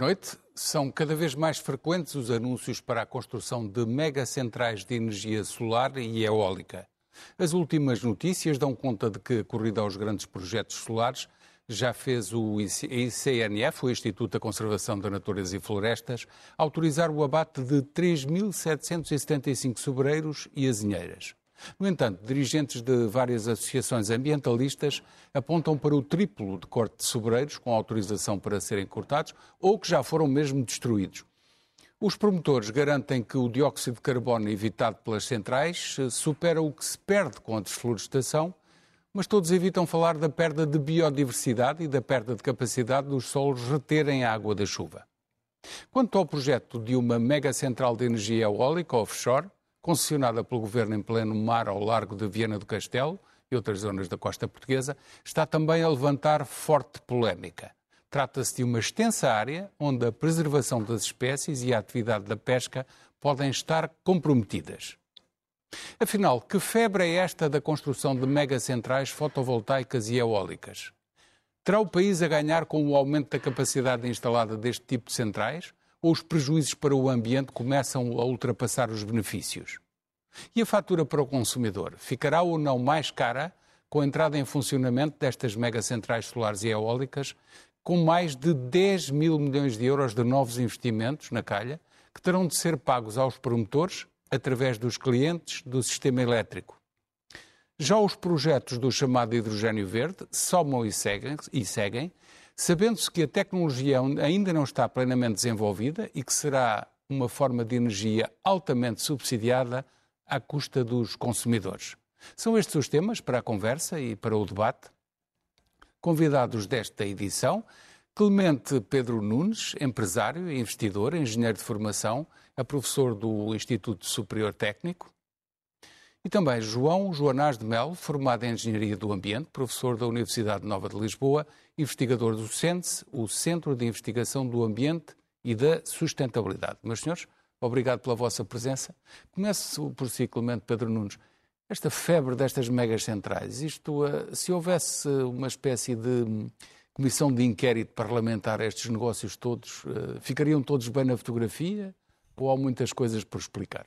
Noite. São cada vez mais frequentes os anúncios para a construção de megacentrais de energia solar e eólica. As últimas notícias dão conta de que a corrida aos grandes projetos solares já fez o ICNF, o Instituto da Conservação da Natureza e Florestas, autorizar o abate de 3.775 sobreiros e azinheiras. No entanto, dirigentes de várias associações ambientalistas apontam para o triplo de corte de sobreiros com autorização para serem cortados ou que já foram mesmo destruídos. Os promotores garantem que o dióxido de carbono evitado pelas centrais eh, supera o que se perde com a desflorestação, mas todos evitam falar da perda de biodiversidade e da perda de capacidade dos solos reterem a água da chuva. Quanto ao projeto de uma mega central de energia eólica offshore, concessionada pelo governo em pleno mar ao largo de Viana do Castelo e outras zonas da costa portuguesa, está também a levantar forte polémica. Trata-se de uma extensa área onde a preservação das espécies e a atividade da pesca podem estar comprometidas. Afinal, que febre é esta da construção de megacentrais fotovoltaicas e eólicas? Terá o país a ganhar com o aumento da capacidade instalada deste tipo de centrais? Ou os prejuízos para o ambiente começam a ultrapassar os benefícios? E a fatura para o consumidor ficará ou não mais cara com a entrada em funcionamento destas megacentrais solares e eólicas, com mais de 10 mil milhões de euros de novos investimentos na calha, que terão de ser pagos aos promotores através dos clientes do sistema elétrico. Já os projetos do chamado hidrogênio verde somam e seguem, e seguem sabendo-se que a tecnologia ainda não está plenamente desenvolvida e que será uma forma de energia altamente subsidiada à custa dos consumidores. São estes os temas para a conversa e para o debate. Convidados desta edição, Clemente Pedro Nunes, empresário investidor, engenheiro de formação, é professor do Instituto Superior Técnico. E também João Joanás de Melo, formado em Engenharia do Ambiente, professor da Universidade Nova de Lisboa, investigador do CENSE, o Centro de Investigação do Ambiente e da Sustentabilidade. Meus senhores, obrigado pela vossa presença. Começo por si, Clemente Pedro Nunes. Esta febre destas megas centrais, isto, eh, se houvesse uma espécie de comissão de inquérito parlamentar a estes negócios todos, eh, ficariam todos bem na fotografia ou há muitas coisas por explicar?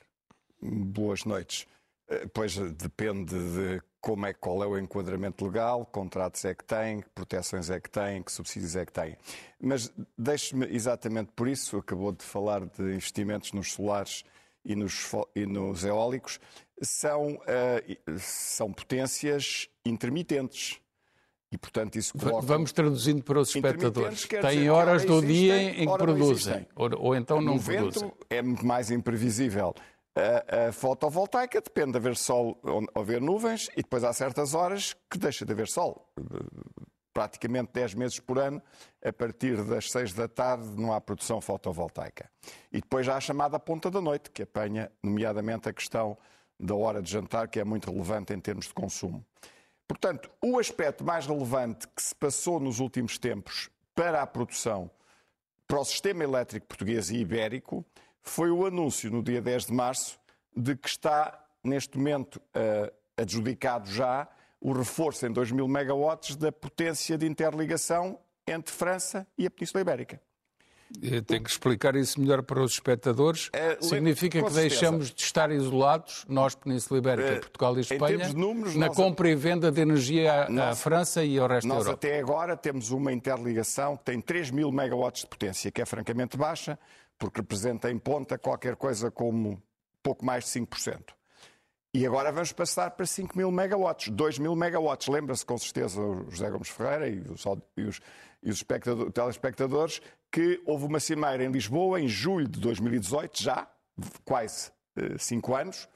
Boas noites. Eh, pois depende de como é, qual é o enquadramento legal, contratos é que tem, que proteções é que tem, que subsídios é que tem. Mas deixe-me exatamente por isso, acabou de falar de investimentos nos solares e nos, e nos eólicos, são, uh, são potências intermitentes. E, portanto, isso coloca... Vamos traduzindo para os espectadores. Têm horas do dia em que produzem, ou, ou, então não no produzem. Vento é muito mais imprevisível. A, a, fotovoltaica depende de haver sol ou haver nuvens e depois há certas horas que deixa de haver sol. Praticamente 10 meses por ano, a partir das 6 da tarde, não há produção fotovoltaica. E depois há a chamada ponta da noite, que apanha, nomeadamente, a questão da hora de jantar, que é muito relevante em termos de consumo. Portanto, o aspecto mais relevante que se passou nos últimos tempos para a produção, para o sistema elétrico português e ibérico, foi o anúncio no dia 10 de março de que está, neste momento, uh, adjudicado já o reforço em 2 mil megawatts da potência de interligação entre França e a Península Ibérica. Tem que explicar isso melhor para os espectadores. É, Significa que deixamos de estar isolados, nós, Península Ibérica, é, Portugal e Espanha, números, na compra e venda de energia à, nós, à França e ao resto da Europa. Nós até agora temos uma interligação que tem 3 mil megawatts de potência, que é francamente baixa, porque representa em ponta qualquer coisa como pouco mais de 5%. E agora vamos passar para 5 mil megawatts, 2 mil megawatts. Lembra-se com certeza o José Gomes Ferreira e os, e os, e os telespectadores que houve uma cimeira em Lisboa em julho de 2018, já, quase uh, cinco anos,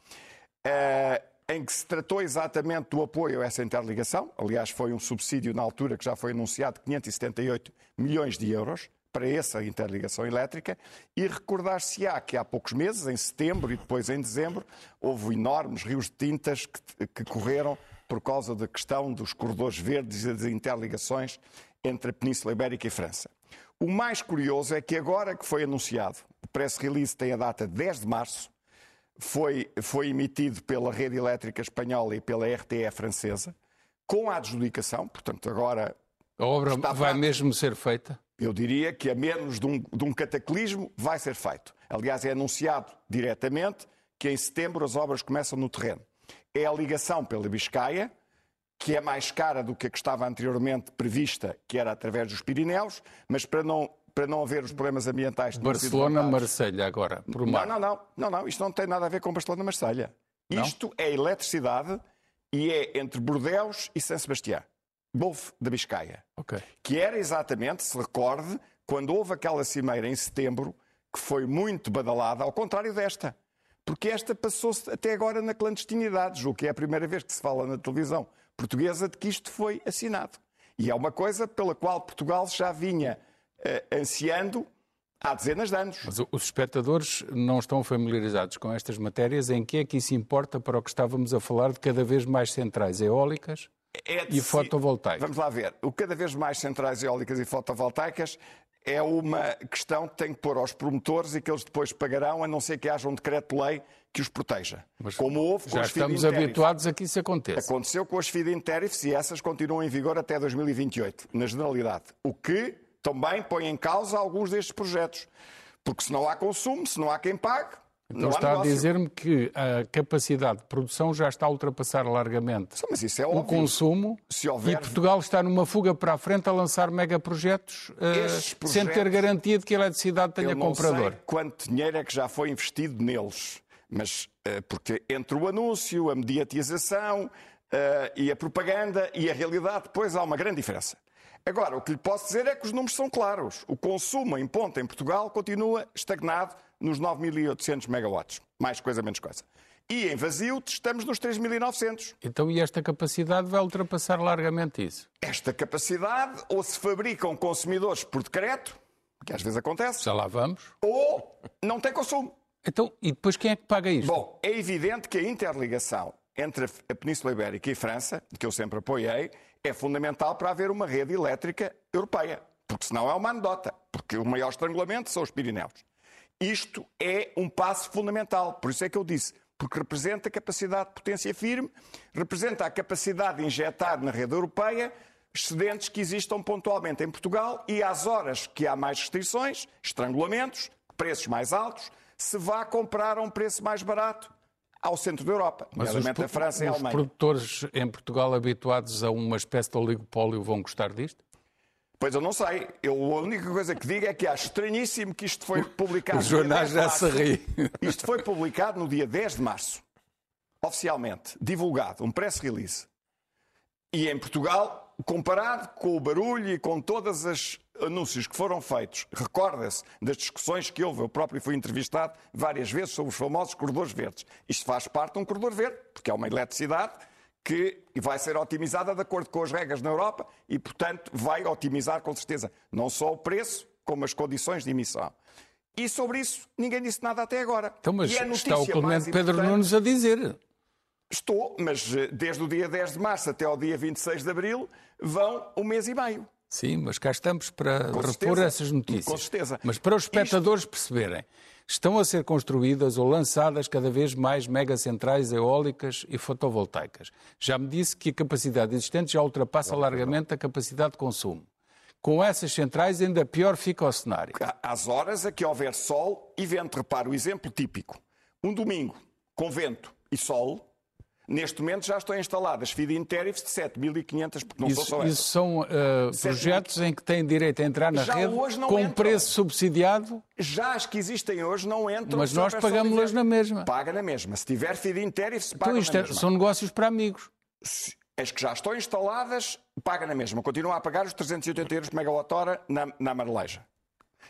uh, em que se tratou exatamente do apoio a essa interligação. Aliás, foi um subsídio na altura que já foi anunciado, 578 milhões de euros para essa interligação elétrica e recordar-se-á que há poucos meses, em setembro e depois em dezembro, houve enormes rios de tintas que, que correram por causa da questão dos corredores verdes e das interligações entre a Península Ibérica e França. O mais curioso é que agora que foi anunciado, o press release tem a data 10 de março, foi, foi emitido pela rede elétrica espanhola e pela RTE francesa, com a adjudicação, portanto agora... A obra vai mesmo ser feita? Eu diria que a menos de um, de um cataclismo vai ser feito. Aliás, é anunciado diretamente que em setembro as obras começam no terreno. É a ligação pela Biscaia, que é mais cara do que a que estava anteriormente prevista, que era através dos Pirineus, mas para não, para não haver os problemas ambientais... Barcelona, Marselha agora, por mar. Não, não, não, não, não, isto não tem nada a ver com Barcelona, Marselha. Isto é eletricidade e é entre Bordeus e São Sebastião. Golfo da Biscaia. Okay. Que era exatamente, se recorde, quando houve aquela cimeira em setembro, que foi muito badalada, ao contrário desta. Porque esta passou-se até agora na clandestinidade, julgo que é a primeira vez que se fala na televisão portuguesa de que isto foi assinado. E é uma coisa pela qual Portugal já vinha uh, ansiando há dezenas de anos. Mas os espectadores não estão familiarizados com estas matérias. Em que é que isso importa para o que estávamos a falar de cada vez mais centrais eólicas? É e fotovoltaicas. Vamos lá ver. O cada vez mais centrais eólicas e fotovoltaicas é uma questão que tem que pôr aos promotores e que eles depois pagarão, a não ser que haja um decreto-lei que os proteja. Mas Como houve já estamos habituados a que isso aconteça. Aconteceu com as feed-in tariffs e essas continuam em vigor até 2028, na generalidade. O que também põe em causa alguns destes projetos. Porque se não há consumo, se não há quem pague, então está a dizer-me que a capacidade de produção já está a ultrapassar largamente é o consumo houver... e Portugal está numa fuga para a frente a lançar megaprojetos uh, sem ter garantia de que a eletricidade tenha Eu não comprador. Sei quanto dinheiro é que já foi investido neles, mas uh, porque entre o anúncio, a mediatização uh, e a propaganda e a realidade, depois há uma grande diferença. Agora, o que lhe posso dizer é que os números são claros. O consumo em ponta em Portugal continua estagnado nos 9.800 megawatts. Mais coisa, menos coisa. E em vazio estamos nos 3.900. Então, e esta capacidade vai ultrapassar largamente isso? Esta capacidade ou se fabricam consumidores por decreto, que às vezes acontece. Já lá vamos. Ou não tem consumo. Então, e depois quem é que paga isto? Bom, é evidente que a interligação entre a Península Ibérica e França, que eu sempre apoiei, é fundamental para haver uma rede elétrica europeia. Porque senão é uma anedota. Porque o maior estrangulamento são os Pirineus. Isto é um passo fundamental. Por isso é que eu disse, porque representa a capacidade de potência firme, representa a capacidade de injetar na rede europeia excedentes que existam pontualmente em Portugal e às horas que há mais restrições, estrangulamentos, preços mais altos, se vá comprar a um preço mais barato ao centro da Europa, nomeadamente a França e a Alemanha. Os produtores em Portugal habituados a uma espécie de oligopólio vão gostar disto? Pois eu não sei. Eu, a única coisa que digo é que acho estranhíssimo que isto foi publicado. Os jornais já se ri. Isto foi publicado no dia 10 de março. Oficialmente. Divulgado. Um press release. E em Portugal, comparado com o barulho e com todos os anúncios que foram feitos, recorda-se das discussões que houve. Eu próprio fui entrevistado várias vezes sobre os famosos corredores verdes. Isto faz parte de um corredor verde, porque é uma eletricidade que vai ser otimizada de acordo com as regras na Europa e, portanto, vai otimizar com certeza não só o preço, como as condições de emissão. E sobre isso ninguém disse nada até agora. Então, mas está o Clemente Pedro Nunes a dizer. Estou, mas eh, desde o dia 10 de março até ao dia 26 de abril vão um mês e meio. Sim, mas cá estamos para com repor certeza. essas notícias. Com certeza. Mas para os espectadores Isto... perceberem, estão a ser construídas ou lançadas cada vez mais megacentrais eólicas e fotovoltaicas. Já me disse que a capacidade existente já ultrapassa largamente a capacidade de consumo. Com essas centrais, ainda pior fica o cenário. Às horas a que houver sol e vento, repara o exemplo típico. Um domingo, com vento e sol, Neste momento já estão instaladas feed-in tariffs de 7.500, porque não isso, são só Isso são uh, projetos em que têm direito a entrar na já rede com entram. preço subsidiado? Já as que existem hoje não entram. Mas nós pagamos-las na mesma. Paga na mesma. Se tiver feed-in tariffs, paga então, isto na é, mesma. São negócios para amigos. As que já estão instaladas, paga na mesma. Continua a pagar os 380 euros por megawatt-hora na, na Marleja.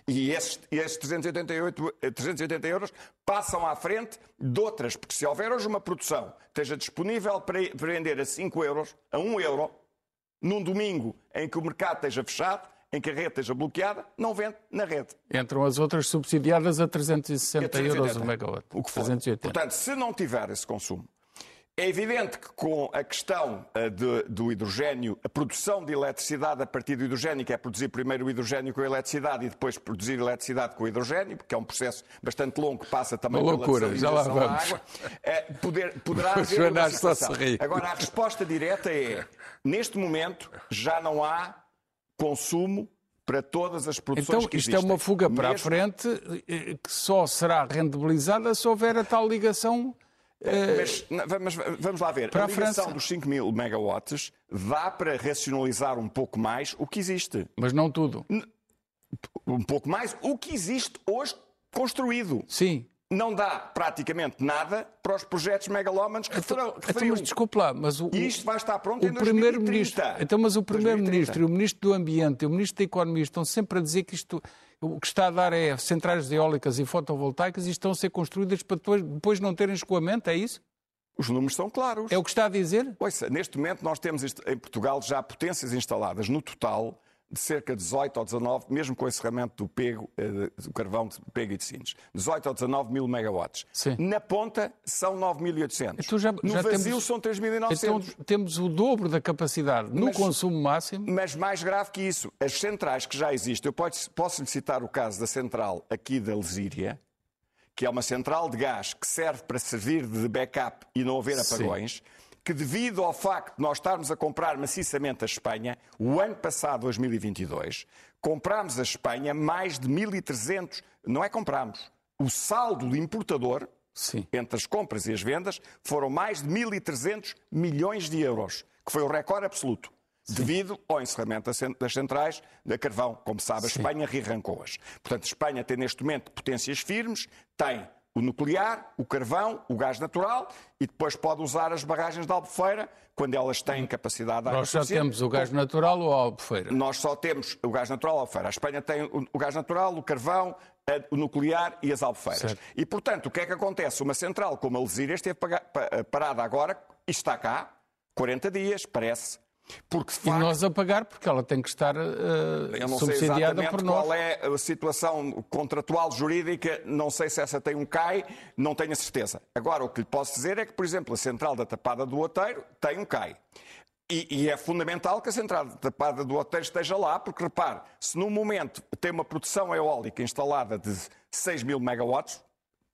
E esses, esses 388, 380 euros passam à frente de outras, porque se houver hoje uma produção que esteja disponível para vender a 5 euros, a 1 euro, num domingo em que o mercado esteja fechado, em que a rede esteja bloqueada, não vende na rede. Entram as outras subsidiadas a 360 380, euros o megawatt. O que for. 380. Portanto, se não tiver esse consumo, é evidente que com a questão uh, de, do hidrogênio, a produção de eletricidade a partir do hidrogênio, que é produzir primeiro o hidrogênio com a eletricidade e depois produzir eletricidade com o hidrogênio, porque é um processo bastante longo que passa também Uma loucura, já lá vamos. água, uh, poder, poderá haver uma situação. Agora, a resposta direta é, neste momento, já não há consumo para todas as produções então, que existem. Então, isto é uma fuga para Mesmo... a frente eh, que só será rendibilizada se houver a tal ligação é, mas, mas, vamos lá ver. Para a ligação dos 5 mil megawatts dá para racionalizar um pouco mais o que existe. Mas não tudo. Um pouco mais o que existe hoje construído. Sim. Não dá praticamente nada para os projetos megalómanos que então, referiu. Então, desculpe lá, mas o, e isto vai estar pronto o em 2030. Então, mas o Primeiro-Ministro e o Ministro do Ambiente e o Ministro da Economia estão sempre a dizer que isto o que está a dar é centrais eólicas e fotovoltaicas e estão a ser construídas para depois, depois não terem escoamento, é isso? Os números são claros. É o que está a dizer? Ouça, neste momento nós temos em Portugal já potências instaladas no total de cerca de 18 ou 19, mesmo com o encerramento do pego, eh, do carvão de pego e de Sines, 18 ou 19 mil megawatts. Sim. Na ponta são 9.800. Então já, no já vazio temos, são 3.900. Então temos o dobro da capacidade no mas, consumo máximo. Mas mais grave que isso, as centrais que já existem, eu posso, posso lhe citar o caso da central aqui da Lesíria, que é uma central de gás que serve para servir de backup e não haver apagões. Sim que, devido ao facto de nós estarmos a comprar maciçamente a Espanha, o ano passado, 2022, comprámos a Espanha mais de 1.300, não é compramos, o saldo do importador, Sim. entre as compras e as vendas, foram mais de 1.300 milhões de euros, que foi o recorde absoluto. Sim. devido ao encerramento das centrais da carvão. Como sabe, a Espanha rearrancou-as. Portanto, a Espanha tem neste momento potências firmes, tem o nuclear, o carvão, o gás natural e depois pode usar as barragens de Albufeira quando elas têm capacidade de Nós só temos o gás natural ou a Albufeira? Nós só temos o gás natural ou a Albufeira. A Espanha tem o gás natural, o carvão, o nuclear e as albufeiras. Certo. E, portanto, o que é que acontece? Uma central como a Lesíria esteve parada agora e está cá 40 dias, parece, porque, facto, e nós a pagar porque ela tem que estar uh, eu não subsidiada sei por nós. qual é a situação contratual jurídica, não sei se essa tem um CAI, não tenho a certeza. Agora, o que lhe posso dizer é que, por exemplo, a central da Tapada do Oteiro tem um CAI. E, e, é fundamental que a central da Tapada do Oteiro esteja lá, porque repare, se num momento tem uma produção eólica instalada de 6 mil megawatts,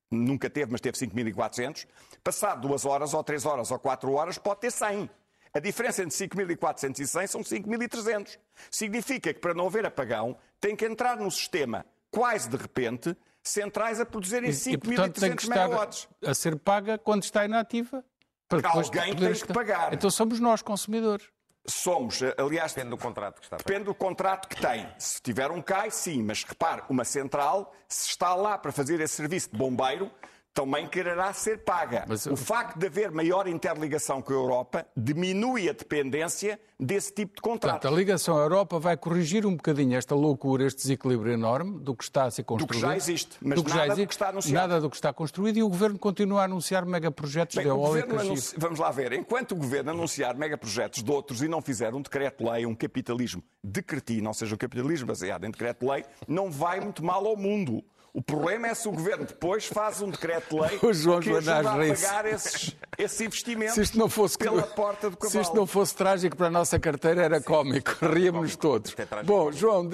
nunca teve, mas teve 5.400, passado duas horas, ou três horas, ou quatro horas, pode ter 100. A diferença entre 5.400 e 100 são 5.300. Significa que para não haver apagão tem que entrar no sistema quase de repente centrais a produzirem 5.300 megawatts. a ser paga quando está inativa. Para Alguém tem que pagar. Então somos nós, consumidores. Somos, aliás. Depende do contrato que está. Depende do contrato que tem. Se tiver um CAI, sim, mas repare, uma central, se está lá para fazer esse serviço de bombeiro, também quererá ser paga. Mas, o facto de haver maior interligação com a Europa diminui a dependência desse tipo de contrato. Portanto, a ligação à Europa vai corrigir um bocadinho esta loucura, este desequilíbrio enorme do que está a ser construído. Do que já existe, mas do que nada existe, do que está anunciado. Nada do que está construído e o Governo continua a anunciar megaprojetos Bem, de. Anunci... Vamos lá ver. Enquanto o Governo anunciar megaprojetos de outros e não fizer um decreto-lei, um capitalismo decretino, ou seja, um capitalismo baseado em decreto-lei, não vai muito mal ao mundo. O problema é se o governo depois faz um decreto-lei que ajuda a pagar esses, esses investimentos se isto não fosse, pela porta do cavalo. Se isto não fosse trágico para a nossa carteira, era cómico. Ríamos todos. É Bom, João,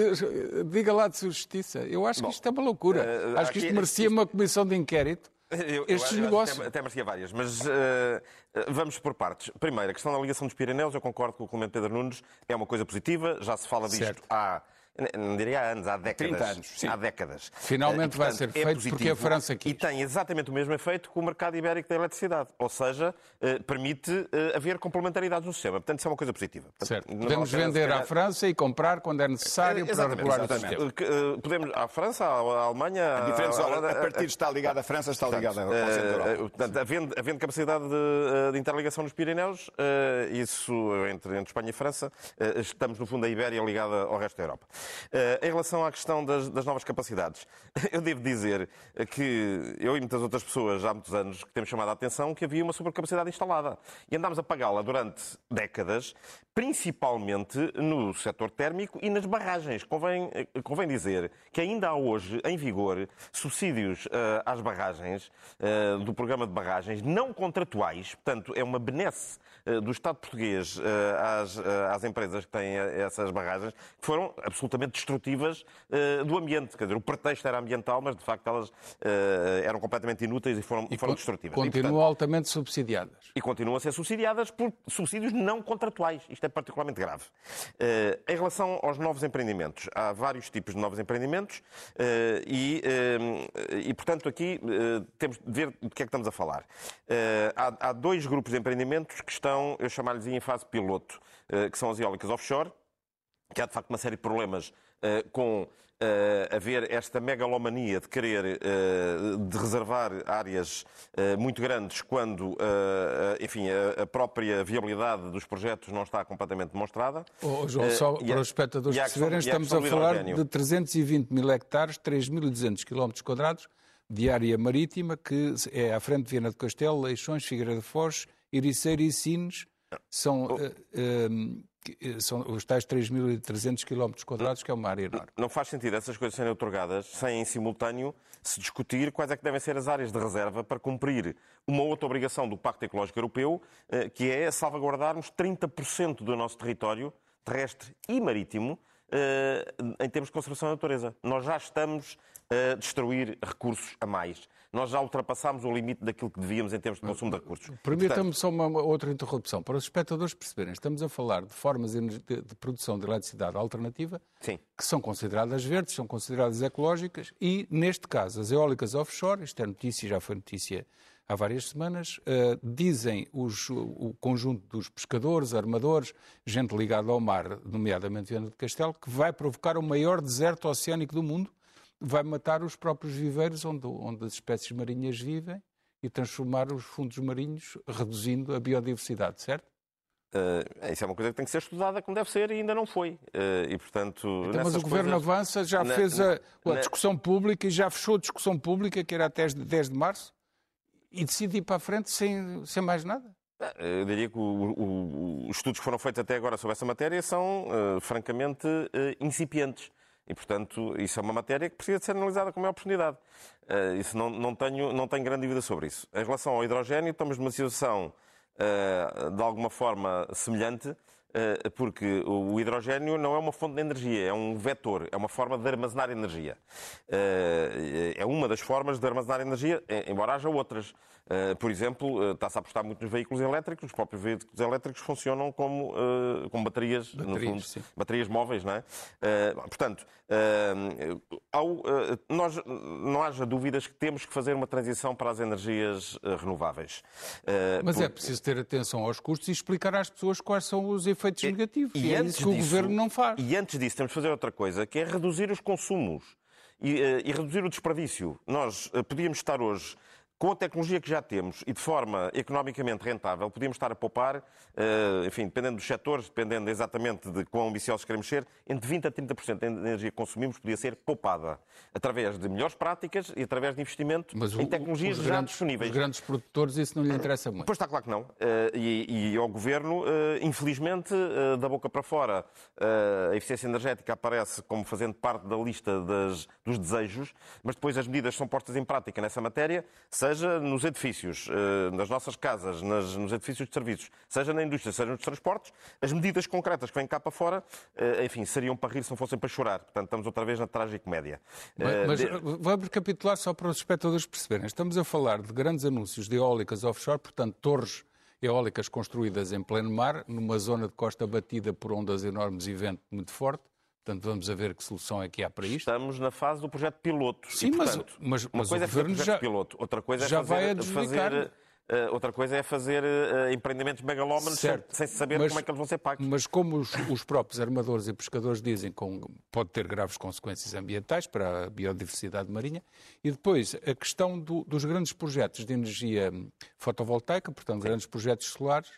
diga lá de sua justiça. Eu acho que isto é uma loucura. Uh, acho que isto merecia uma comissão de inquérito. Eu, Estes eu, negócios. Até, até merecia várias, mas uh, vamos por partes. Primeiro, a questão da ligação dos Pirineus, eu concordo com o Clemente Pedro Nunes, é uma coisa positiva, já se fala disto certo. há não diria há anos, há décadas. 30 anos, sim. Há décadas. Finalmente E, vai portanto, ser é feito positivo porque a França quis. E tem exatamente o mesmo efeito com o mercado ibérico da eletricidade. Ou seja, eh, permite eh, haver complementaridades no sistema. Portanto, isso é uma coisa positiva. Portanto, Certo. Podemos a vender à França e comprar quando é necessário para Exatamente, regular o exatamente. sistema. Que, eh, Podemos à França, à Alemanha. A diferença, à- a partir está ligada à França, está ligada ao centro da Eh, Europa. eh, portanto, havendo, havendo capacidade de, eh, de interligação nos Pirineus, eh, isso entre, entre Espanha e França, eh, estamos no fundo a Ibéria ligada ao resto da Europa. Eh, Em relação à questão das, das novas capacidades, eu devo dizer que eu e muitas outras pessoas há muitos anos que temos chamado a atenção que havia uma supercapacidade instalada e andámos a pagá-la durante décadas, principalmente no setor térmico e nas barragens. Convém, eh, convém dizer que ainda há hoje em vigor subsídios eh, às barragens, eh, do programa de barragens, não contratuais, portanto, é uma benesse eh, do Estado português às, às empresas que têm essas barragens, que foram absolutamente destrutivas eh, do ambiente. Quer dizer, o pretexto era ambiental, mas de facto elas eh, eram completamente inúteis e foram, foram destrutivas. E, Continuam portanto, altamente subsidiadas. e continuam a ser subsidiadas por subsídios não contratuais. Isto é particularmente grave. Eh, em relação aos novos empreendimentos, há vários tipos de novos empreendimentos e, e, portanto, aqui temos de ver de que é que estamos a falar. Há, há dois grupos de empreendimentos que estão, eu chamar-lhes em fase piloto, que são as eólicas offshore, que há de facto uma série de problemas eh, com eh, haver esta megalomania de querer eh, de reservar áreas muito grandes quando, enfim, a, a própria viabilidade dos projetos não está completamente demonstrada. Oh, João, só para os espectadores a perceberem, a estamos a falar de 320 mil hectares, 3.200 km quadrados de área marítima, que é à frente de Viana do Castelo, Leixões, Figueira de Foz, Ericeira e Sines. São, Oh. São os tais 3.300 km quadrados, que é uma área enorme. Não faz sentido essas coisas serem otorgadas sem, em simultâneo, se discutir quais é que devem ser as áreas de reserva para cumprir uma outra obrigação do Pacto Ecológico Europeu, eh, que é salvaguardarmos 30% do nosso território terrestre e marítimo eh, em termos de conservação da natureza. Nós já estamos a destruir recursos a mais. Nós já ultrapassámos o limite daquilo que devíamos em termos de consumo de recursos. Permita-me só uma, uma outra interrupção. Para os espectadores perceberem, estamos a falar de formas de, de- produção de eletricidade alternativa Sim. que são consideradas verdes, são consideradas ecológicas e, neste caso, as eólicas offshore, isto é notícia, já foi notícia há várias semanas, eh, dizem os- o conjunto dos pescadores, armadores, gente ligada ao mar, nomeadamente Viana do Castelo, que vai provocar o maior deserto oceânico do mundo, vai matar os próprios viveiros onde, onde as espécies marinhas vivem e transformar os fundos marinhos, reduzindo a biodiversidade, certo? Eh, isso é uma coisa que tem que ser estudada como deve ser e ainda não foi. Eh, e, portanto, Então, mas o Governo coisas- avança, já na- fez a, a na- discussão pública e já fechou a discussão pública, que era até 10 de março, e decide ir para a frente sem, sem mais nada. Eu diria que o- o- os estudos que foram feitos até agora sobre essa matéria são eh, francamente eh, incipientes. E, portanto, isso é uma matéria que precisa de ser analisada com maior oportunidade. Eh, isso não, não, tenho, não tenho grande dúvida sobre isso. Em relação ao hidrogênio, estamos numa situação eh, de alguma forma semelhante, eh, porque o hidrogênio não é uma fonte de energia, é um vetor, é uma forma de armazenar energia. É uma das formas de armazenar energia, embora haja outras. Eh, Por exemplo, eh, está-se a apostar muito nos veículos elétricos, os próprios veículos elétricos funcionam como, eh, como baterias, no Baterias, fundo, baterias móveis, não é? Portanto, ao, nós não haja dúvidas que temos que fazer uma transição para as energias renováveis. Mas por- é preciso ter atenção aos custos e explicar às pessoas quais são os efeitos negativos. E, é antes isso que o disso- Governo não faz. E antes disso, temos de fazer outra coisa, que é reduzir os consumos e, e reduzir o desperdício. Nós podíamos estar hoje. Com a tecnologia que já temos e de forma economicamente rentável, podíamos estar a poupar, eh, enfim, dependendo dos setores, dependendo exatamente de quão ambiciosos queremos ser, entre 20% a 30% da energia que consumimos podia ser poupada através de melhores práticas e através de investimento Mas em tecnologias já grandes, disponíveis. Os grandes produtores, isso não lhe interessa muito. Pois está claro que não. Eh, e, e ao Governo, eh, infelizmente, da boca para fora, a eficiência energética aparece como fazendo parte da lista das- dos desejos, mas depois as medidas são postas em prática nessa matéria, seja nos edifícios, eh, nas nossas casas, nas- nos edifícios de serviços, seja na indústria, seja nos transportes, as medidas concretas que vêm cá para fora, eh, enfim, seriam para rir se não fossem para chorar. Portanto, estamos outra vez na trágico-média. Eh, Mas, mas vamos recapitular só para os espectadores perceberem. Estamos a falar de grandes anúncios de eólicas offshore, portanto, torres eólicas construídas em pleno mar, numa zona de costa batida por ondas enormes e vento muito forte, Portanto, vamos a ver que solução é que há para isto. Estamos na fase do projeto piloto. Sim, e, mas- portanto, mas- uma mas coisa o é fazer governo já- piloto, outra coisa é já fazer, vai adjudicar. fazer, eh, outra coisa é fazer eh, empreendimentos megalómanos sem, sem se saber Mas- como é que eles vão ser pagos. Mas como os, os próprios armadores e pescadores dizem pode ter graves consequências ambientais para a biodiversidade marinha, e depois a questão do- dos grandes projetos de energia fotovoltaica, portanto, grandes projetos solares,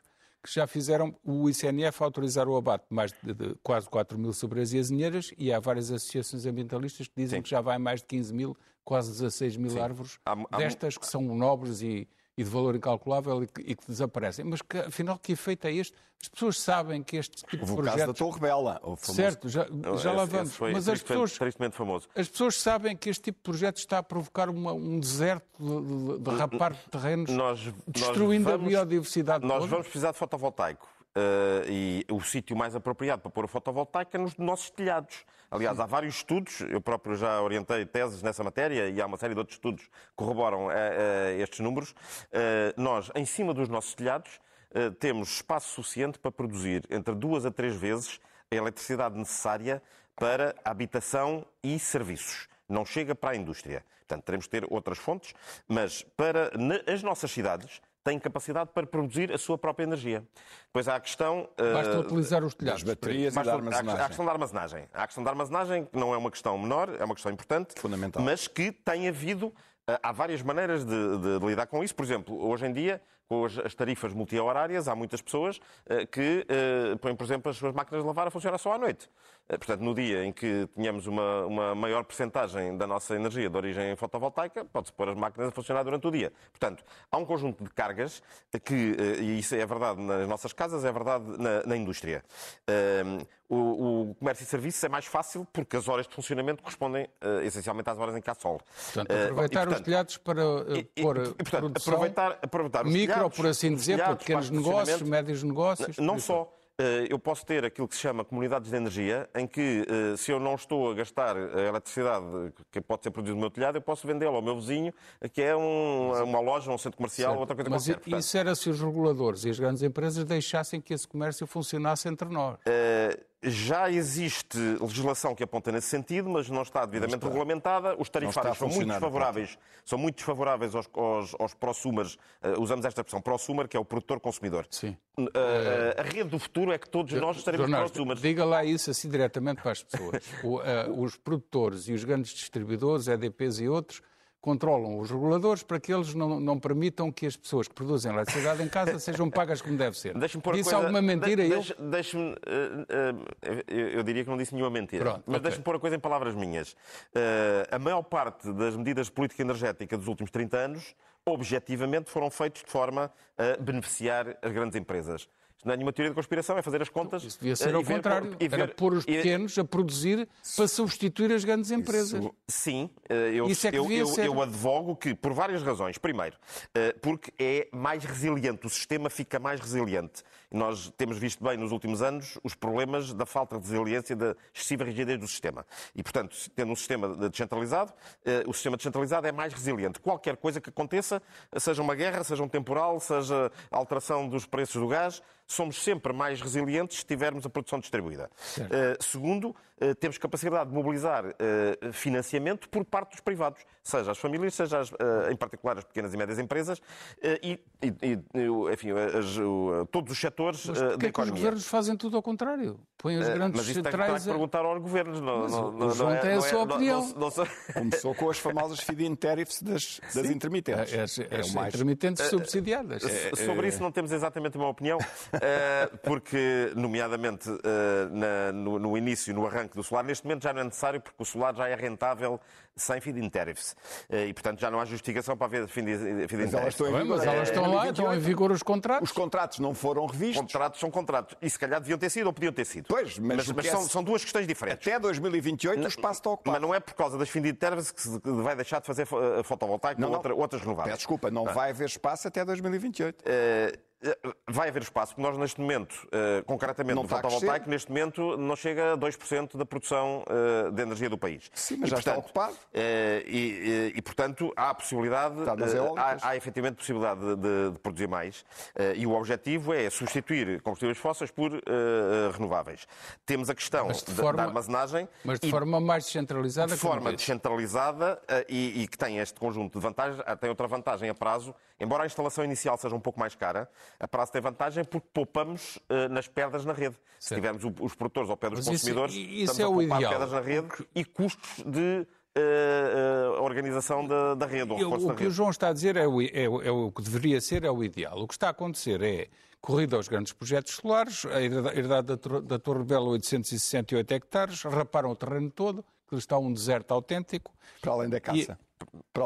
que já fizeram o ICNF autorizar o abate de mais de, de quase 4 mil sobre as azinheiras e há várias associações ambientalistas que dizem Sim. que já vai mais de 15 mil, quase 16 mil árvores Há- há- destas que são nobres e, e de valor incalculável e que, e que desaparecem. Mas que, afinal, que efeito é este? As pessoas sabem que este tipo de Houve o caso da projetos... Torre Bela. o famoso- Certo, já, já lá Esse- vamos. esse foi Mas as pessoas, tristemente famoso. as pessoas sabem que este tipo de projeto está a provocar uma- um deserto de, de, de rapar terrenos, Nós- nós destruindo vamos- a biodiversidade Nós vamos precisar de fotovoltaico. eh, e o sítio mais apropriado para pôr o fotovoltaico é nos nossos telhados. Aliás, há vários estudos, eu próprio já orientei teses nessa matéria e há uma série de outros estudos que corroboram eh, eh, estes números. Eh, nós, em cima dos nossos telhados, temos espaço suficiente para produzir entre duas a três vezes a eletricidade necessária para habitação e serviços. Não chega para a indústria. Portanto, teremos que ter outras fontes, mas para as nossas cidades têm capacidade para produzir a sua própria energia. Depois há a questão. eh, Basta utilizar os telhados. baterias e Basta- da há a armazenagem. questão da armazenagem. Há a questão da armazenagem, que não é uma questão menor, é uma questão importante. Fundamental. Mas que tem havido. eh, Há várias maneiras de, de- de lidar com isso. Por exemplo, hoje em dia, com as, as tarifas multi-horárias, há muitas pessoas eh, que põem, por exemplo, as suas máquinas de lavar a funcionar só à noite. Eh, portanto, no dia em que tenhamos uma, uma maior percentagem da nossa energia de origem fotovoltaica, pode-se pôr as máquinas a funcionar durante o dia. Portanto, há um conjunto de cargas que, eh, e isso é verdade nas nossas casas, é verdade na, na indústria. Eh, o, o comércio e serviços é mais fácil porque as horas de funcionamento correspondem essencialmente às horas em que há sol. Portanto, aproveitar e, os portanto, telhados para uh, e- e- pôr e, portanto, aproveitar, aproveitar os micro, telhados, por assim os dizer, para pequenos negócios, médios negócios. Não aí só. Eh, Eu posso ter aquilo que se chama comunidades de energia, em que eh, se eu não estou a gastar a eletricidade que pode ser produzida no meu telhado, eu posso vendê-la ao meu vizinho, que é um- uma loja, um centro comercial, Certo. outra coisa Mas qualquer. Portanto, isso era se os reguladores e as grandes empresas deixassem que esse comércio funcionasse entre nós. Eh, já existe legislação que aponta nesse sentido, mas não está devidamente regulamentada. Os tarifários são muito desfavoráveis, são muito desfavoráveis aos, aos, aos prosumers. Eh, usamos esta expressão, prosumer, que é o produtor-consumidor. Sim. Eh, a rede do futuro é que todos nós estaremos prosumers. diga lá isso assim diretamente para as pessoas. O, eh, os produtores e os grandes distribuidores, EDPs e outros, controlam os reguladores para que eles não, não permitam que as pessoas que produzem eletricidade em casa sejam pagas como deve ser. Disse coisa- alguma mentira? de- eu? eh, eh, eu, eu diria que não disse nenhuma mentira. Pronto, mas ok. deixa-me pôr a coisa em palavras minhas. Eh, a maior parte das medidas de política energética dos últimos 30 anos, objetivamente, foram feitos de forma a beneficiar as grandes empresas. Não é nenhuma teoria de conspiração, é fazer as contas. Isso devia ser eh, ao e ver- contrário. e ver- Era pôr os e- pequenos a produzir para substituir as grandes empresas. Isso- Sim, eh, eu, Isso é que eu, ser. eu advogo que, por várias razões. Primeiro, eh, porque é mais resiliente, o sistema fica mais resiliente. Nós temos visto bem nos últimos anos os problemas da falta de resiliência, da excessiva rigidez do sistema. E, portanto, tendo um sistema descentralizado, eh, o sistema descentralizado é mais resiliente. Qualquer coisa que aconteça, seja uma guerra, seja um temporal, seja a alteração dos preços do gás, somos sempre mais resilientes se tivermos a produção distribuída. Eh, segundo, eh, temos capacidade de mobilizar financiamento por parte dos privados, seja as famílias, seja as, em particular as pequenas e médias empresas e, e- e, enfim, as- todos os setores Mas eh, da é que os economia. governos fazem tudo ao contrário? Põem as Eh, grandes Mas isso tem, tem centrais que a... perguntar aos governos. Não, Mas não, o não, não é- a sua é- não- opinião. não- não sou- Começou com as famosas feed-in tariffs das, das intermitentes. As, É as o mais- intermitentes subsidiadas. So- Sobre isso não temos exatamente uma opinião, eh, porque, nomeadamente, eh, na- no, no início, no arranque do solar, neste momento já não é necessário, porque o solar já é rentável sem feed-in tariffs. Eh, E, portanto, já não há justificação para haver feed-in feed-in Mas elas tariffs. estão em mas elas É, estão lá, estão em 2028. vigor os contratos. Os contratos não foram revistos. Contratos são contratos. E se calhar deviam ter sido ou podiam ter sido. Pois, mas mas, o que é- são, são duas questões diferentes. Até 2028 o espaço está ocupado. Mas não é por causa das feed-in tariffs que se vai deixar de fazer fo- fotovoltaico Não, ou não. outra- outras Peço renováveis. desculpa, não vai haver espaço até 2028. Eh, Vai haver espaço, porque nós neste momento, uh, concretamente não no fotovoltaico, neste momento não chega a 2% da produção uh, de energia do país. Sim, mas e, já portanto, está ocupado. Uh, e, e, portanto, há a possibilidade, tá, é há, há efetivamente possibilidade de, de, de produzir mais. e o objetivo é substituir combustíveis fósseis por renováveis. Temos a questão de forma, da armazenagem. Mas de e, forma mais descentralizada. De forma descentralizada e, e, que tem este conjunto de vantagens. Tem outra vantagem a prazo, embora a instalação inicial seja um pouco mais cara a prazo tem vantagem porque poupamos uh, nas perdas na rede. Certo. Se tivermos o, os produtores ao pé dos Mas consumidores, isso, isso estamos é a poupar ideal. perdas na rede e custos de uh, uh, organização da, da rede. o que rede. o João está a dizer é o, é, é o que deveria ser, é o ideal. O que está a acontecer é corrida aos grandes projetos solares, a herdade da, da Torre Bela, 868 hectares, raparam o terreno todo, que está um deserto autêntico. Para além da caça. E,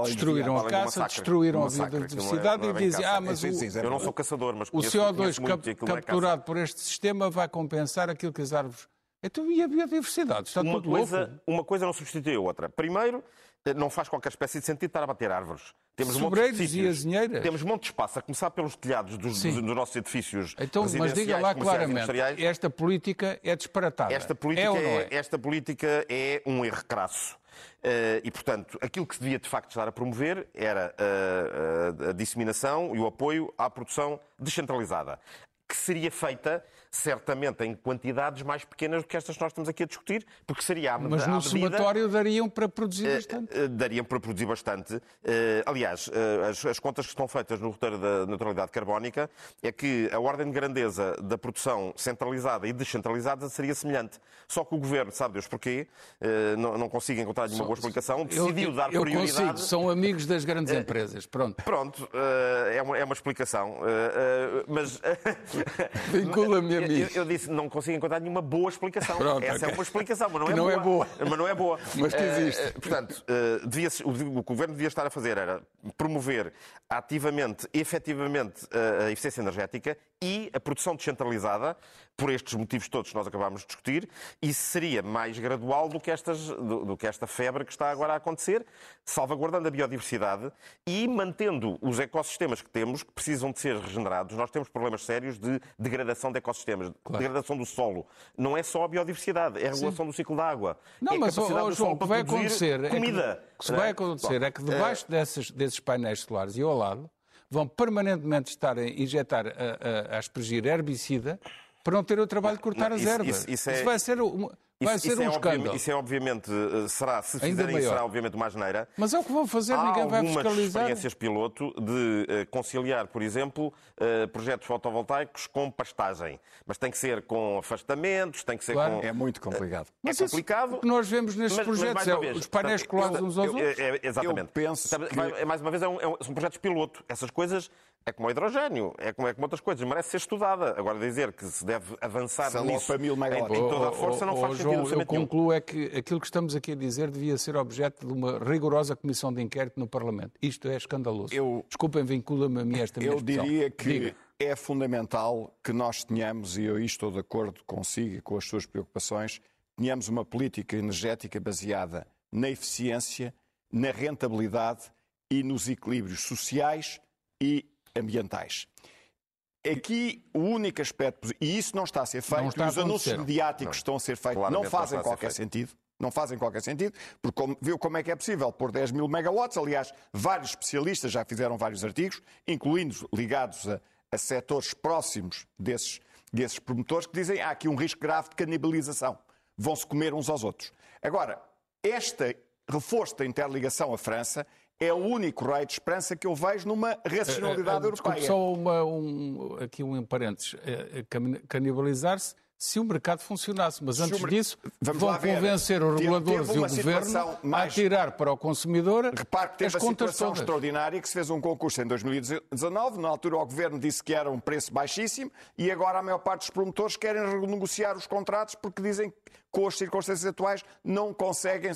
destruíram a caça, destruíram a biodiversidade é, é e dizem, ah, mas o, eu não sou caçador, mas o CO2 cap, capturado por este sistema vai compensar aquilo que as árvores... Então, e a biodiversidade? Está uma tudo coisa, louco. Uma coisa não substitui a outra. Primeiro, não faz qualquer espécie de sentido estar a bater árvores. Temos Sobreiros e azinheiras. Temos monte de espaço, a começar pelos telhados dos, dos, dos nossos edifícios Então, mas diga lá claramente, esta política é disparatada. Esta política é, é, esta política é um erro crasso. Uh, e, portanto, aquilo que se devia de facto estar a promover era uh, a disseminação e o apoio à produção descentralizada, que seria feita certamente em quantidades mais pequenas do que estas que nós estamos aqui a discutir, porque seria à Mas no somatório dariam para produzir eh, bastante. Dariam para produzir bastante. Aliás, uh, as, as, contas que estão feitas no roteiro da neutralidade carbónica é que a ordem de grandeza da produção centralizada e descentralizada seria semelhante. Só que o governo, sabe Deus porquê, não, não consigo encontrar nenhuma boa explicação, decidiu eu, dar eu prioridade. Consigo, são amigos das grandes empresas. Pronto. Pronto, é uma, é uma explicação. mas. Vincula-me a eu, eu, disse, não consigo encontrar nenhuma boa explicação. Pronto, Essa okay. é uma explicação, mas não, é, não boa. é boa. Mas não é boa. Mas que existe. Uh, portanto, uh, devia o, o Governo devia estar a fazer era promover ativamente, efetivamente, a eficiência energética e a produção descentralizada, por estes motivos todos que nós acabámos de discutir, isso seria mais gradual do que, estas, do, do, que esta febre que está agora a acontecer, salvaguardando a biodiversidade e mantendo os ecossistemas que temos, que precisam de ser regenerados. Nós temos problemas sérios de degradação de ecossistemas, claro. degradação do solo. Não é só a biodiversidade, é a regulação Sim. do ciclo da água. Não, é mas, oh, João, o que vai acontecer comida. É que, o que vai acontecer é que debaixo desses, desses painéis solares e ao lado vão permanentemente estar a injetar, a, a, a aspergir herbicida para não ter o trabalho de cortar não, as ervas. Isso, isso, é... isso vai ser uma, Vai isso, ser isso um é escândalo. Isso é obviamente, eh, será, se fizerem isso, será obviamente uma asneira. Mas é o que vão fazer, Há ninguém vai fiscalizar. Há algumas experiências piloto de uh, conciliar, por exemplo, uh, projetos fotovoltaicos com pastagem. Mas tem que ser com afastamentos, tem que ser claro. com... É muito complicado. Uh, é complicado. O que nós vemos nestes mas, projetos mas, é vez, os painéis colados uns aos outros. É, exatamente. Eu penso que... Mais uma vez, é um, é um, são projetos piloto. Essas coisas é como o hidrogênio, é como, é como outras coisas, merece ser estudada. Agora, dizer que se deve avançar São nisso para mil em, em toda a força não faz João. Eu concluo é que aquilo que estamos aqui a dizer devia ser objeto de uma rigorosa comissão de inquérito no Parlamento. Isto é escandaloso. Eu, Desculpem, vincula-me a mim esta minha Eu diria que Diga. é fundamental que nós tenhamos, e eu estou de acordo consigo e com as suas preocupações, tenhamos uma política energética baseada na eficiência, na rentabilidade e nos equilíbrios sociais e ambientais. Aqui o único aspecto, e isso não está a ser feito, está os anúncios mediáticos não. estão a ser feitos, Claramente não fazem qualquer sentido. Não fazem qualquer sentido, porque como, viu como é que é possível pôr 10 mil megawatts. Aliás, vários especialistas já fizeram vários artigos, incluindo ligados a, a setores próximos desses, desses promotores, que dizem que há aqui um risco grave de canibalização. Vão-se comer uns aos outros. Agora, este reforço da interligação à França é o único raio de esperança que eu vejo numa racionalidade uh, uh, europeia. Só uma, um, aqui um em parênteses. Canibalizar-se se o mercado funcionasse. Mas antes disso, vão convencer os reguladores e o governo mais... a tirar para o consumidor Repare que teve as uma situação todas. extraordinária que se fez um concurso em 2019. Na altura, o governo disse que era um preço baixíssimo e agora a maior parte dos promotores querem renegociar os contratos porque dizem que com as circunstâncias atuais, não conseguem uh,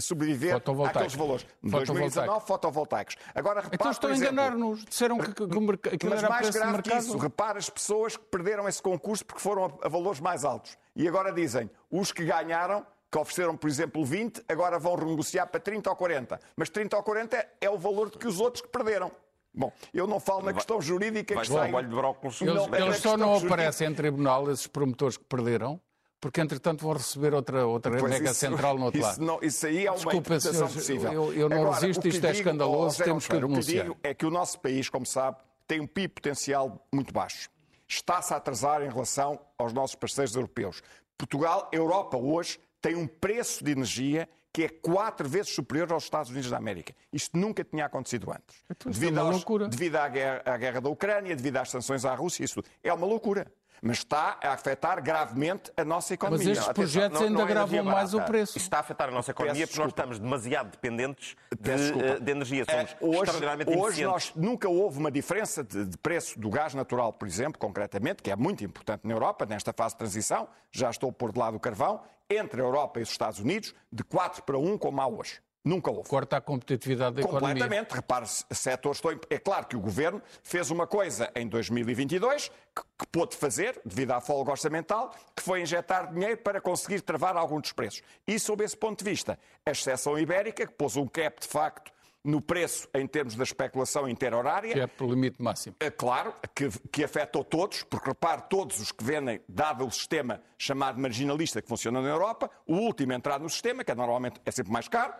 sobreviver àqueles valores. 2019, fotovoltaicos. Agora, repare, então estão a enganar-nos. Disseram que, que, que, que mas era mais grave que isso, repare as pessoas que perderam esse concurso porque foram a, a valores mais altos. E agora dizem, os que ganharam que ofereceram, por exemplo, 20, agora vão renegociar para 30 ou 40. Mas 30 ou 40 é, é o valor de que os outros que perderam. Bom, eu não falo na questão jurídica Vai que está molho de brócolis. Eles, Não, é eles na só não jurídica. aparecem em tribunal, esses promotores que perderam, porque entretanto vão receber outra, outra Pois mega isso- central no outro isso lado. não- isso aí é uma Desculpa, senhores, possível. eu- eu não Agora, resisto, isto é digo- escandaloso, oh, Zé temos que denunciar. O que digo é que o nosso país, como sabe, tem um PIB potencial muito baixo. Está-se a atrasar em relação aos nossos parceiros europeus. Portugal, Europa hoje, tem um preço de energia que é quatro vezes superior aos Estados Unidos da América. Isto nunca tinha acontecido antes. Então, é uma loucura. devido à guerra, à guerra da Ucrânia, devido às sanções à Rússia, isso tudo. É uma loucura. Mas está a afetar gravemente a nossa economia. estes Atenção, projetos não- ainda não é agravam mais o preço. Isso está a afetar a nossa economia Peço porque nós desculpa. estamos demasiado dependentes de, eh, de energia. Somos É, hoje, extraordinariamente hoje nós, nunca houve uma diferença de, de preço do gás natural, por exemplo, concretamente, que é muito importante na Europa, nesta fase de transição, já estou por de lado o carvão, entre a Europa e os Estados Unidos, de 4 para 1, como há hoje. Nunca houve. Corta a competitividade da economia. Completamente. Repare, setores. estão- É claro que o governo fez uma coisa em 2022 que, que pôde fazer, devido à folga orçamental, que foi injetar dinheiro para conseguir travar algum dos preços. E, sob esse ponto de vista, a exceção ibérica, que pôs um cap de facto no preço em termos da especulação interhorária, Que é pelo limite máximo. é claro que, que afetou todos, porque repare, todos os que vendem, dado o sistema chamado marginalista que funciona na Europa, o último a entrar no sistema, que é normalmente é sempre mais caro,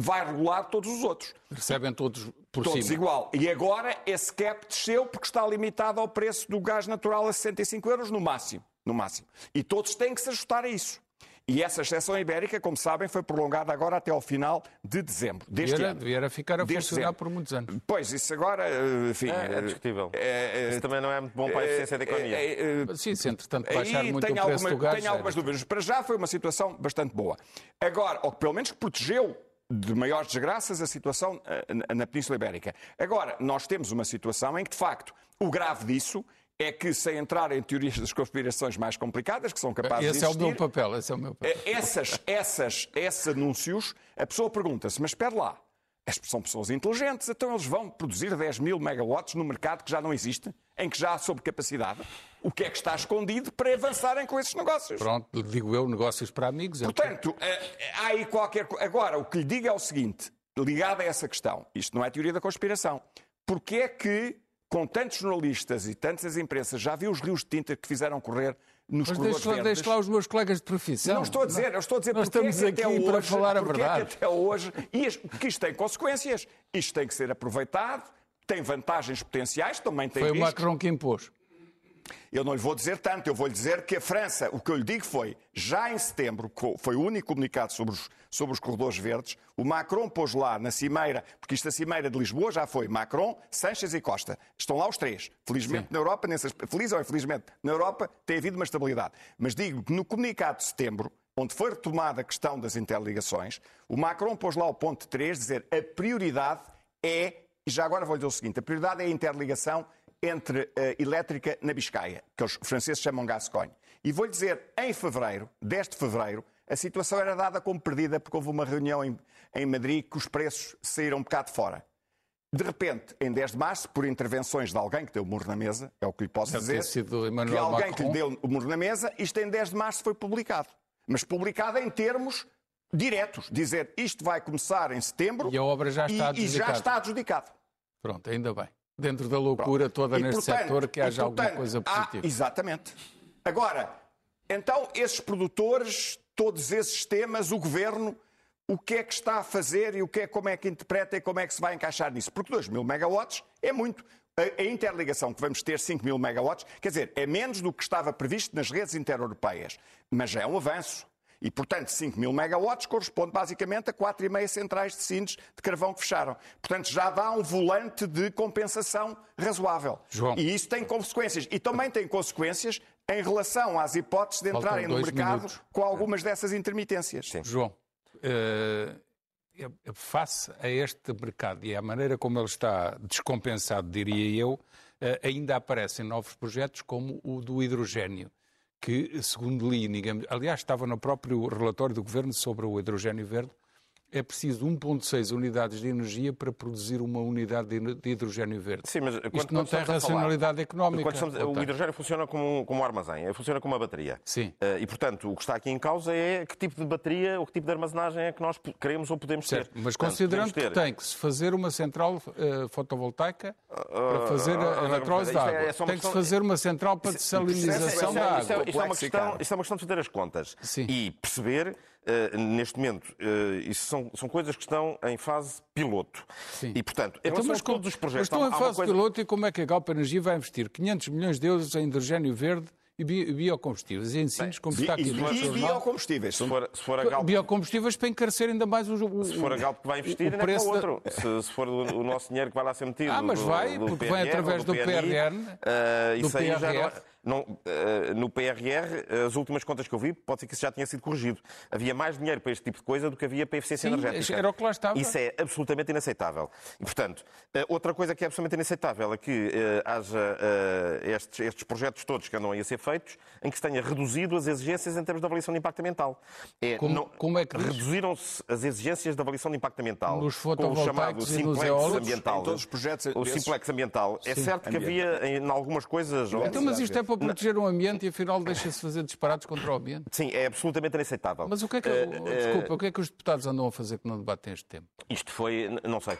vai regular todos os outros. Recebem todos por Todos cima. igual. E agora esse cap desceu porque está limitado ao preço do gás natural a 65 euros no máximo. No máximo. E todos têm que se ajustar a isso. E essa exceção ibérica, como sabem, foi prolongada agora até ao final de dezembro deste Devia, ano. devia ficar a Deste funcionar dezembro. por muitos anos. Pois, isso agora, eh, enfim... É, é discutível. Isso também não é muito bom para a eficiência da economia. é, é, é, Sim, se entretanto baixar muito o preço algumas, do gás. tenho já algumas dúvidas. Para já foi uma situação bastante boa. Agora, ou pelo menos que protegeu de maiores desgraças a situação eh, na- Península Ibérica. Agora, nós temos uma situação em que, de facto, o grave disso é que, sem entrar em teorias das conspirações mais complicadas, que são capazes Esse de é o meu papel, esse é o meu papel. eh, essas, essas, esses anúncios, a pessoa pergunta-se, mas espera lá, são pessoas inteligentes, então eles vão produzir 10 mil megawatts no mercado que já não existe, em que já há sobrecapacidade. O que é que está escondido para avançarem com esses negócios? Pronto, digo eu, negócios para amigos. é que- Portanto, eh, há aí qualquer coisa. Agora, o que lhe digo é o seguinte, ligado a essa questão, isto não é teoria da conspiração. Porquê é que, com tantos jornalistas e tantas imprensas, já viu os rios de tinta que fizeram correr nos Mas deixe lá, deixe lá os meus colegas de profissão. Não estou a dizer, eu estou a dizer Nós porque é estamos até aqui hoje, para falar a porque é verdade. que até hoje, e as- que isto tem consequências, isto tem que ser aproveitado, tem vantagens potenciais, também tem Foi o. Macron que impôs. Eu não lhe vou dizer tanto, eu vou lhe dizer que a França, o que eu lhe digo foi, já em setembro, que foi o único comunicado sobre os, sobre os corredores verdes, o Macron pôs lá na cimeira, porque isto a cimeira de Lisboa já foi Macron, Sanches e Costa. Estão lá os três. Felizmente na Europa, nessas, feliz ou infelizmente, na Europa tem havido uma estabilidade. Mas digo que no comunicado de setembro, onde foi retomada a questão das interligações, o Macron pôs lá o ponto 3, dizer a prioridade é, e já agora vou lhe dizer o seguinte, a prioridade é a interligação entre a elétrica na Biscaia, que os franceses chamam Gascogne. E vou-lhe dizer, em fevereiro, 10 de fevereiro, a situação era dada como perdida porque houve uma reunião em, em Madrid que os preços saíram um bocado fora. De repente, em 10 de março, por intervenções de alguém que deu o murro na mesa, é o que lhe posso Deve dizer, sido que alguém que lhe Macron. deu o murro na mesa, isto em 10 de março foi publicado. Mas publicado em termos diretos. Dizer, isto vai começar em setembro E a obra já está e, e já está adjudicado. Pronto, ainda bem. Dentro da loucura toda E, neste portanto, setor, que e, haja alguma portanto, coisa há- positiva. exatamente. Agora, então, esses produtores, todos esses temas, o governo, o que é que está a fazer e o que é, como é que interpreta e como é que se vai encaixar nisso? Porque 2 mil megawatts é muito. A, a interligação que vamos ter, 5 mil megawatts, quer dizer, é menos do que estava previsto nas redes intereuropeias, mas já é um avanço. E, portanto, 5 mil megawatts corresponde basicamente a 4,5 centrais de Sines de carvão que fecharam. Portanto, já dá um volante de compensação razoável. João. E isso tem consequências. E também tem consequências em relação às hipóteses de entrarem no mercado minutos. com algumas dessas intermitências. João, eh, face a este mercado e à maneira como ele está descompensado, diria eu, eh, ainda aparecem novos projetos como o do hidrogênio, que, segundo li, ninguém... aliás, estava no próprio relatório do Governo sobre o hidrogênio verde, é preciso 1,6 unidades de energia para produzir uma unidade de hidrogênio verde. Sim, mas Isto não tem a falar- racionalidade económica. estamos- o hidrogênio funciona como, como um armazém, funciona como uma bateria. Sim. Eh, e, portanto, o que está aqui em causa é que tipo de bateria ou que tipo de armazenagem é que nós queremos ou podemos Certo, ter. mas Portanto, considerando podemos que tem que se fazer uma central eh, fotovoltaica para fazer ah, a eletrólise de é- água, é uma tem que se questão- fazer uma central para é- é- da isto é- água. Isto é uma Complexo e questão, isto é uma questão de fazer as contas Sim. e perceber, eh, neste momento, eh, isso são, são coisas que estão em fase piloto. Sim. E, portanto, em Então, relação mas, a todos os projetos... mas estão há- em fase coisa- piloto e como é que a Galpa Energia vai investir 500 milhões de euros em hidrogênio verde e bi- biocombustíveis? E ensinos, como está aqui e, e biocombustíveis. Se for, se for a Galp, Biocombustíveis para encarecer ainda mais o, o se for a Galp que vai investir, o ainda é para preço o da- outro. Se, se for o, o nosso dinheiro que vai lá ser metido. Ah, mas do- vai, do porque vem PRR, através do PNI, PRR, eh, do isso aí já não, PRR. Não, eh, no PRR, as últimas contas que eu vi, pode ser que isso já tenha sido corrigido. Havia mais dinheiro para este tipo de coisa do que havia para a eficiência Sim, energética. era o que lá estava. Isso é absolutamente inaceitável. E, portanto, eh, outra coisa que é absolutamente inaceitável é que eh, haja estes, estes projetos todos que andam aí a ser feitos em que se tenha reduzido as exigências em termos de avaliação de impacto ambiental. É, Como- como é que? Reduziram-se as exigências de avaliação de impacto ambiental Nos com o chamado e simplex eólicos? ambiental. Em todos os projetos o simplex ambiental. É Sim. certo que havia em, em algumas coisas... Então, mas isto é para proteger o ambiente e afinal deixa-se fazer disparados contra o ambiente. Sim, é absolutamente inaceitável. Mas o que é que, Eh, desculpa, o que é que os deputados andam a fazer que não debatem este tema? Isto foi, não sei. Uh,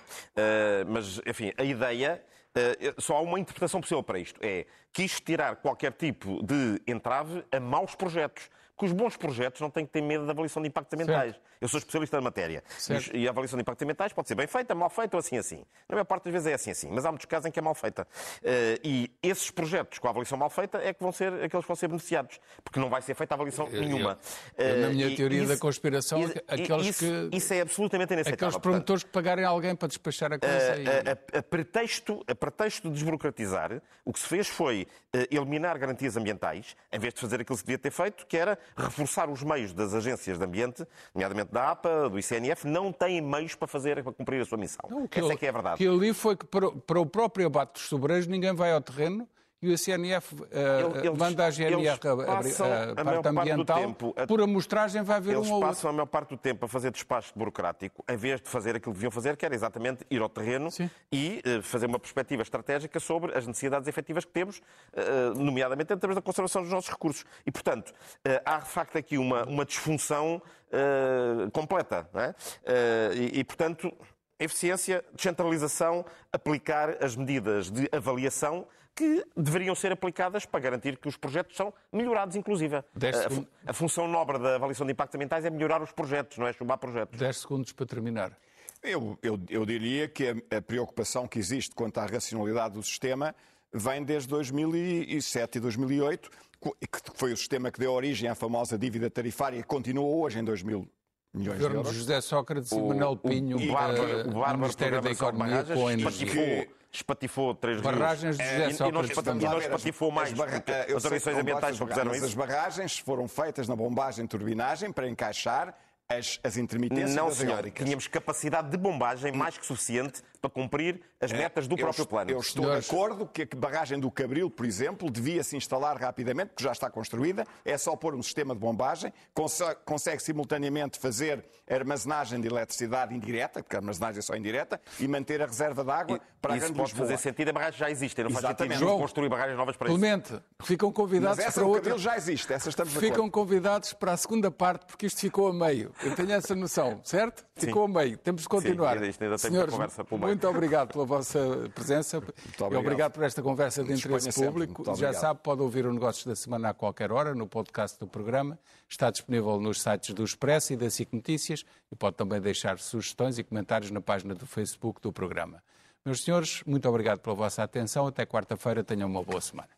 mas, enfim, a ideia. uh, só há uma interpretação possível para isto. É quis tirar qualquer tipo de entrave a maus projetos. Que os bons projetos não têm que ter medo da avaliação de impactos ambientais. Eu sou especialista na matéria. Certo. E, a avaliação de impactos ambientais pode ser bem feita, mal feita ou assim assim. Na maior parte das vezes é assim assim. Mas há muitos casos em que é mal feita. Uh, e esses projetos com a avaliação mal feita é que vão ser aqueles que vão ser beneficiados. Porque não vai ser feita avaliação nenhuma. eu, na Uh, minha e teoria da isso- conspiração, isso- aqueles isso, que- Isso é absolutamente inaceitável. Aqueles promotores que pagarem alguém para despachar a coisa e... a, a- a pretexto, a pretexto de desburocratizar, o que se fez foi eh, eliminar garantias ambientais, em vez de fazer aquilo que se devia ter feito, que era reforçar os meios das agências de ambiente, nomeadamente da APA, do ICNF, não têm meios para fazer, para cumprir a sua missão. Não, Essa ele- é que é a verdade. O que eu li foi que para, o- para o próprio abate dos sobreiros ninguém vai ao terreno e o CNF eh, Eles- eles- manda a GNR a, a, a parte parte do ambiental. tempo a- Por amostragem vai haver Eles um ou outro. passam a maior parte do tempo a fazer despacho burocrático, em vez de fazer aquilo que deviam fazer, que era exatamente ir ao terreno Sim. e eh, fazer uma perspectiva estratégica sobre as necessidades efetivas que temos, eh, nomeadamente em termos da conservação dos nossos recursos. E, portanto, eh, há de facto aqui uma, uma disfunção eh, completa. é? Eh, e, e, portanto, eficiência, descentralização, aplicar as medidas de avaliação que deveriam ser aplicadas para garantir que os projetos são melhorados, inclusive. A- a, função nobre da avaliação de impactos ambientais é melhorar os projetos, não é chumbar projetos. 10 segundos para terminar. Eu, eu- eu diria que a, a preocupação que existe quanto à racionalidade do sistema vem desde 2007 e 2008, co- que foi o sistema que deu origem à famosa dívida tarifária, que continua hoje em 2 mil milhões. José Sócrates e Manuel Pinho, o o no Bárbaro Ministério da Economia com a energia. Espatifou, espatifou três rios. Barragens de Eh, e- e não Sócrates espati- também. E não espatifou as- mais, as barra- eh, sei autorizações ambientais isso. As barragens foram feitas na bombagem turbinagem para encaixar as, as intermitências Não, das senhor. Tínhamos capacidade de bombagem mais que suficiente para cumprir as metas do Eu próprio est- plano. Eu estou Senhores- de acordo que a barragem do Cabril, por exemplo, devia se instalar rapidamente, porque já está construída. É só pôr um sistema de bombagem. Conse- Consegue simultaneamente fazer armazenagem de eletricidade indireta, porque a armazenagem é só indireta, e manter a reserva de água para a Isso Grande pode Lisboa. fazer sentido, a barragem já existe. Não faz Exatamente. sentido João, construir barragens novas para isso. Clemente, ficam convidados Mas essa para do outra. Cabril já existe, essa estamos Ficam acordo. convidados para a segunda parte, porque isto ficou a meio. Eu tenho essa noção, certo? Ficou a meio. Temos de continuar. ainda- isto ainda tem Senhores, muita conversa pelo meio. Muito obrigado pela vossa presença e obrigado. obrigado por esta conversa de interesse público. Já obrigado. sabe, pode ouvir o Negócios da Semana a qualquer hora no podcast do programa. Está disponível nos sites do Expresso e da SIC Notícias e pode também deixar sugestões e comentários na página do Facebook do programa. Meus senhores, muito obrigado pela vossa atenção. Até quarta-feira. Tenham uma boa semana.